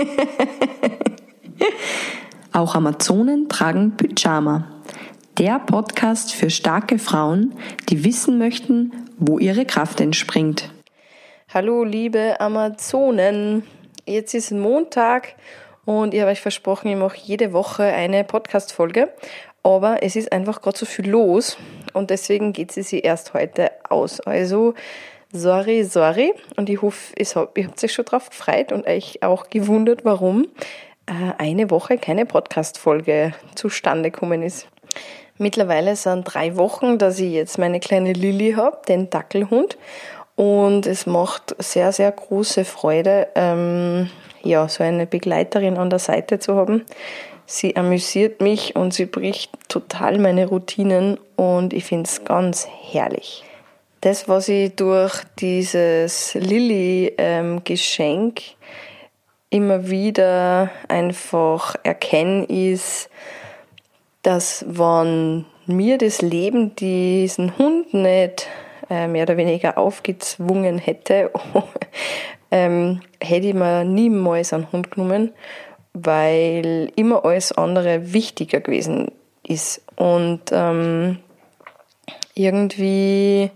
Auch Amazonen tragen Pyjama. Der Podcast für starke Frauen, die wissen möchten, wo ihre Kraft entspringt. Hallo liebe Amazonen. Jetzt ist Montag und ich habe euch versprochen, ich mache jede Woche eine Podcast-Folge. Aber es ist einfach gerade so viel los und deswegen geht sie sich erst heute aus. Also sorry, sorry. Und ich hoffe, ihr habt euch schon drauf gefreut und euch auch gewundert, warum äh, eine Woche keine Podcast-Folge zustande gekommen ist. Mittlerweile sind drei Wochen, dass ich jetzt meine kleine Lilly habe, den Dackelhund. Und es macht sehr, sehr große Freude, ähm, ja, so eine Begleiterin an der Seite zu haben. Sie amüsiert mich und sie bricht total meine Routinen und ich finde es ganz herrlich das, was ich durch dieses Lilly-Geschenk ähm, immer wieder einfach erkenne, ist, dass wenn mir das Leben diesen Hund nicht äh, mehr oder weniger aufgezwungen hätte, ähm, hätte ich mir niemals einen Hund genommen, weil immer alles andere wichtiger gewesen ist. Und ähm, irgendwie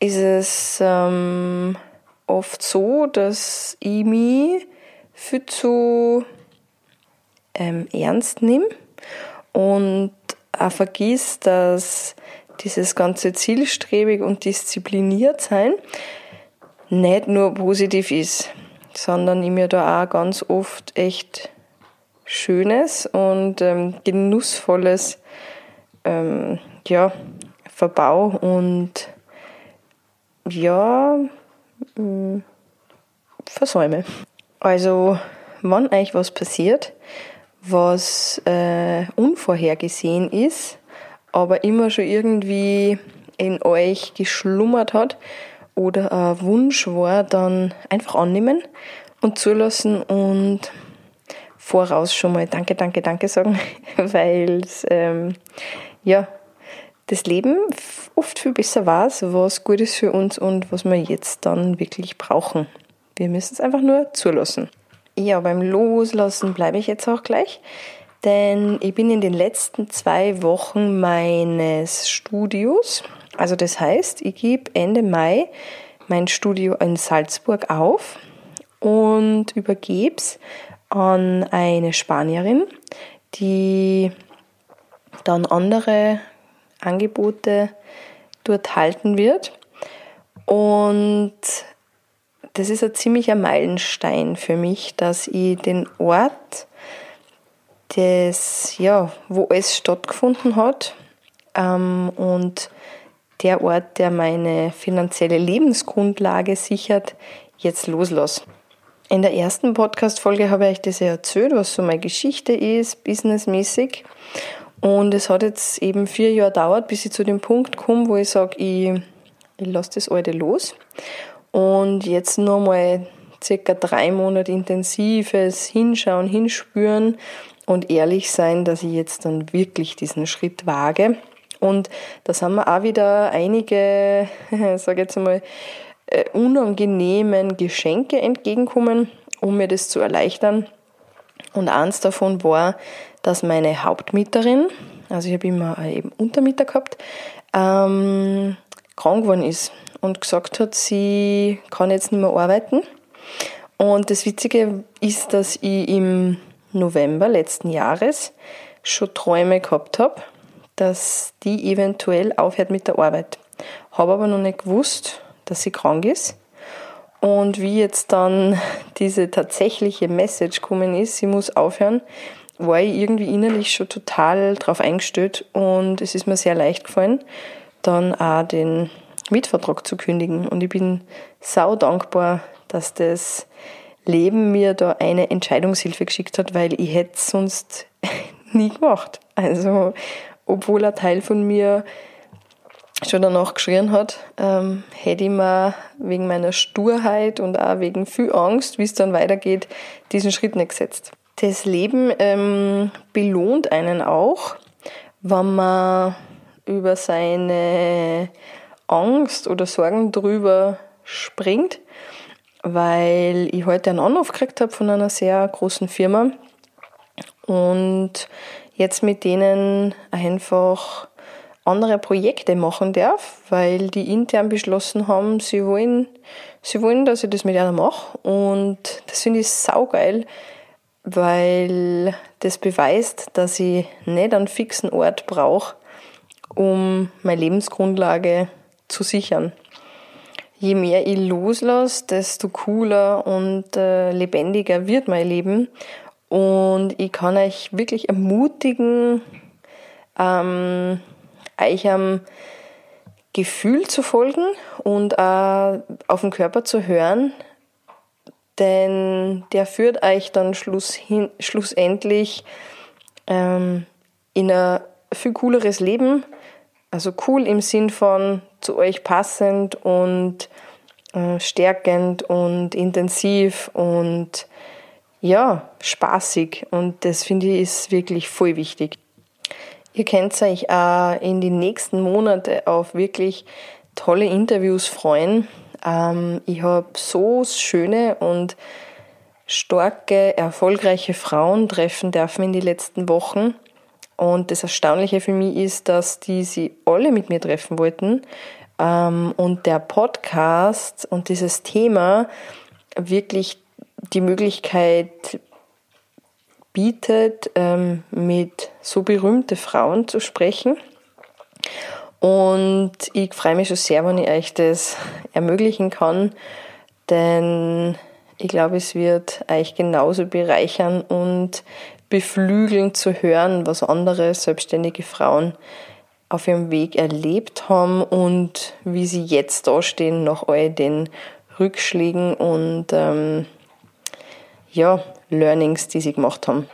ist es ähm, oft so, dass ich mich viel zu ähm, ernst nehme und auch vergiss, dass dieses ganze zielstrebig und diszipliniert sein nicht nur positiv ist, sondern ich mir da auch ganz oft echt Schönes und ähm, Genussvolles ähm, ja, verbau und ja, mh, mm, versäume. Also, wenn euch was passiert, was äh, unvorhergesehen ist, aber immer schon irgendwie in euch geschlummert hat oder ein Wunsch war, dann einfach annehmen und zulassen und voraus schon mal Danke, Danke, Danke sagen, weil es ähm, ja das Leben oft viel besser weiß, was gut ist für uns und was wir jetzt dann wirklich brauchen. Wir müssen es einfach nur zulassen. Ja, beim Loslassen bleibe ich jetzt auch gleich, denn ich bin in den letzten zwei Wochen meines Studios, also das heißt, ich gebe Ende Mai mein Studio in Salzburg auf und übergebe es an eine Spanierin, die dann andere Angebote dort halten wird. Und das ist ein ziemlicher Meilenstein für mich, dass ich den Ort, des, ja, wo es stattgefunden hat, ähm, und der Ort, der meine finanzielle Lebensgrundlage sichert, jetzt loslasse. In der ersten Podcast-Folge habe ich euch das ja erzählt, was so meine Geschichte ist, businessmäßig. Und es hat jetzt eben vier Jahre gedauert, bis ich zu dem Punkt komme, wo ich sage, ich, ich lasse das alte los. Und jetzt nochmal circa drei Monate intensives Hinschauen, Hinspüren und ehrlich sein, dass ich jetzt dann wirklich diesen Schritt wage. Und da sind mir auch wieder einige, sage jetzt einmal, äh, unangenehmen Geschenke entgegenkommen, um mir das zu erleichtern. Und eins davon war, dass meine Hauptmieterin, also ich habe immer eben Untermieter gehabt, ähm, krank geworden ist und gesagt hat, sie kann jetzt nicht mehr arbeiten. Und das Witzige ist, dass ich im November letzten Jahres schon Träume gehabt habe, dass die eventuell aufhört mit der Arbeit. Habe aber noch nicht gewusst, dass sie krank ist. Und wie jetzt dann diese tatsächliche Message gekommen ist, sie muss aufhören, war ich irgendwie innerlich schon total drauf eingestellt und es ist mir sehr leicht gefallen, dann auch den Mietvertrag zu kündigen. Und ich bin sau dankbar, dass das Leben mir da eine Entscheidungshilfe geschickt hat, weil ich hätte es sonst nie gemacht. Also, obwohl ein Teil von mir schon danach geschrien hat, ähm, hätte ich mir wegen meiner Sturheit und auch wegen viel Angst, wie es dann weitergeht, diesen Schritt nicht gesetzt. Das Leben ähm, belohnt einen auch, wenn man über seine Angst oder Sorgen drüber springt weil ich heute einen Anruf gekriegt habe von einer sehr großen Firma und jetzt mit denen einfach andere Projekte machen darf, weil die intern beschlossen haben, sie wollen, sie wollen, dass ich das mit einer mache. Und das finde ich saugeil, weil das beweist, dass ich nicht einen fixen Ort brauche, um meine Lebensgrundlage zu sichern. Je mehr ich loslasse, desto cooler und äh, lebendiger wird mein Leben. Und ich kann euch wirklich ermutigen, ähm, euch am Gefühl zu folgen und auch auf den Körper zu hören, denn der führt euch dann schluss hin, schlussendlich ähm, in ein viel cooleres Leben. Also cool im Sinn von zu euch passend und äh, stärkend und intensiv und ja, spaßig. Und das finde ich ist wirklich voll wichtig. Ihr könnt euch auch in die nächsten Monate auf wirklich tolle Interviews freuen. Ähm, ich habe so schöne und starke, erfolgreiche Frauen treffen dürfen in die letzten Wochen. Und das Erstaunliche für mich ist, dass die sie alle mit mir treffen wollten. Ähm, und der Podcast und dieses Thema wirklich die Möglichkeit bietet, ähm, mit so berühmten Frauen zu sprechen. Und ich freue mich schon sehr, wenn ich euch das ermöglichen kann, denn ich glaube, es wird euch genauso bereichern und beflügeln zu hören, was andere selbstständige Frauen auf ihrem Weg erlebt haben und wie sie jetzt dastehen nach all den Rückschlägen und ähm, ja, Learnings, die sie gemacht haben.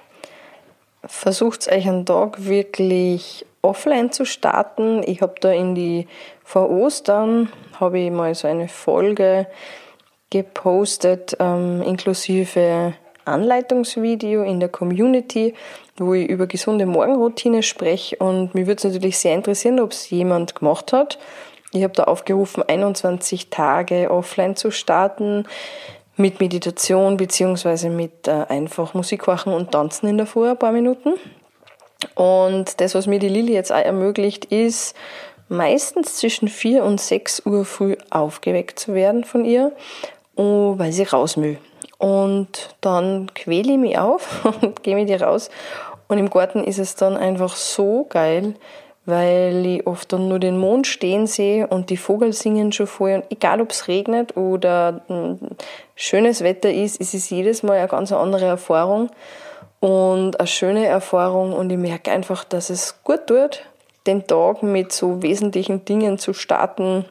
Versucht euch einen Tag wirklich offline zu starten. Ich habe da in die vor Ostern habe ich mal so eine Folge gepostet, ähm, inklusive Anleitungsvideo in der Community, wo ich über gesunde Morgenroutine spreche. Und mich würde es natürlich sehr interessieren, ob es jemand gemacht hat. Ich habe da aufgerufen, 21 Tage offline zu starten mit Meditation beziehungsweise mit äh, einfach Musik machen und tanzen in der Früh ein paar Minuten. Und das, was mir die Lilly jetzt auch ermöglicht, ist meistens zwischen 4 und 6 Uhr früh aufgeweckt zu werden von ihr, oh, weil sie raus will. Und dann quäle ich mich auf und gehe mit ihr raus. Und im Garten ist es dann einfach so geil, weil ich oft dann nur den Mond stehen sehe und die Vogel singen schon vorher. Und egal, ob es regnet oder schönes Wetter ist, ist es jedes Mal eine ganz andere Erfahrung und eine schöne Erfahrung. Und ich merke einfach, dass es gut tut, den Tag mit so wesentlichen Dingen zu starten,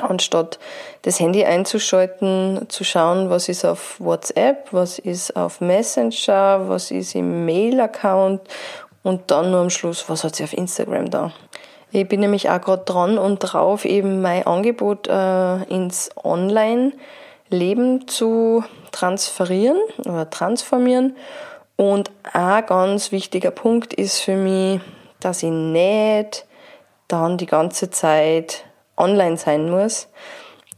anstatt das Handy einzuschalten, zu schauen, was ist auf WhatsApp, was ist auf Messenger, was ist im Mail-Account und dann nur am Schluss, was hat sie auf Instagram da. Ich bin nämlich auch gerade dran und drauf, eben mein Angebot äh, ins Online-Leben zu transferieren oder transformieren. Und ein ganz wichtiger Punkt ist für mich, dass ich nicht dann die ganze Zeit online sein muss.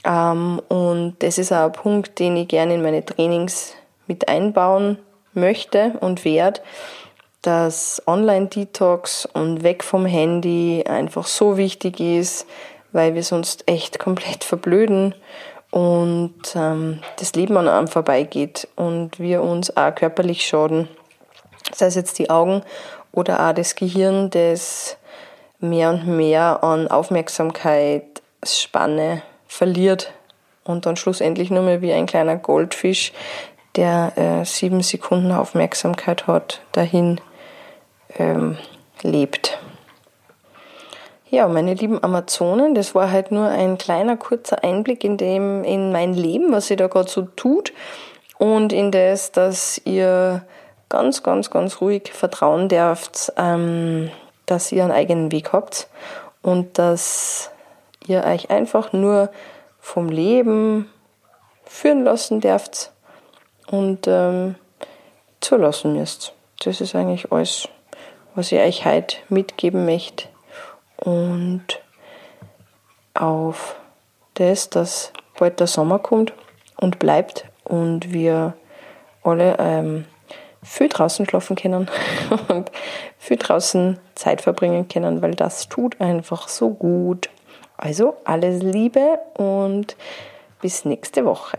Ähm, und das ist auch ein Punkt, den ich gerne in meine Trainings mit einbauen möchte und werde dass Online-Detox und weg vom Handy einfach so wichtig ist, weil wir sonst echt komplett verblöden und ähm, das Leben an einem vorbeigeht und wir uns auch körperlich schaden. Sei es jetzt die Augen oder auch das Gehirn, das mehr und mehr an Aufmerksamkeitsspanne verliert und dann schlussendlich nur mehr wie ein kleiner Goldfisch, der äh, sieben Sekunden Aufmerksamkeit hat, dahin ähm, lebt. Ja, meine lieben Amazonen, das war halt nur ein kleiner kurzer Einblick in dem in mein Leben, was sie da gerade so tut und in das, dass ihr ganz, ganz, ganz ruhig vertrauen dürft, ähm, dass ihr einen eigenen Weg habt und dass ihr euch einfach nur vom Leben führen lassen dürft und ähm, zulassen müsst. Das ist eigentlich alles was ich euch heute mitgeben möchte. Und auf das, dass bald der Sommer kommt und bleibt und wir alle ähm, viel draußen schlafen können und viel draußen Zeit verbringen können, weil das tut einfach so gut. Also alles Liebe und bis nächste Woche.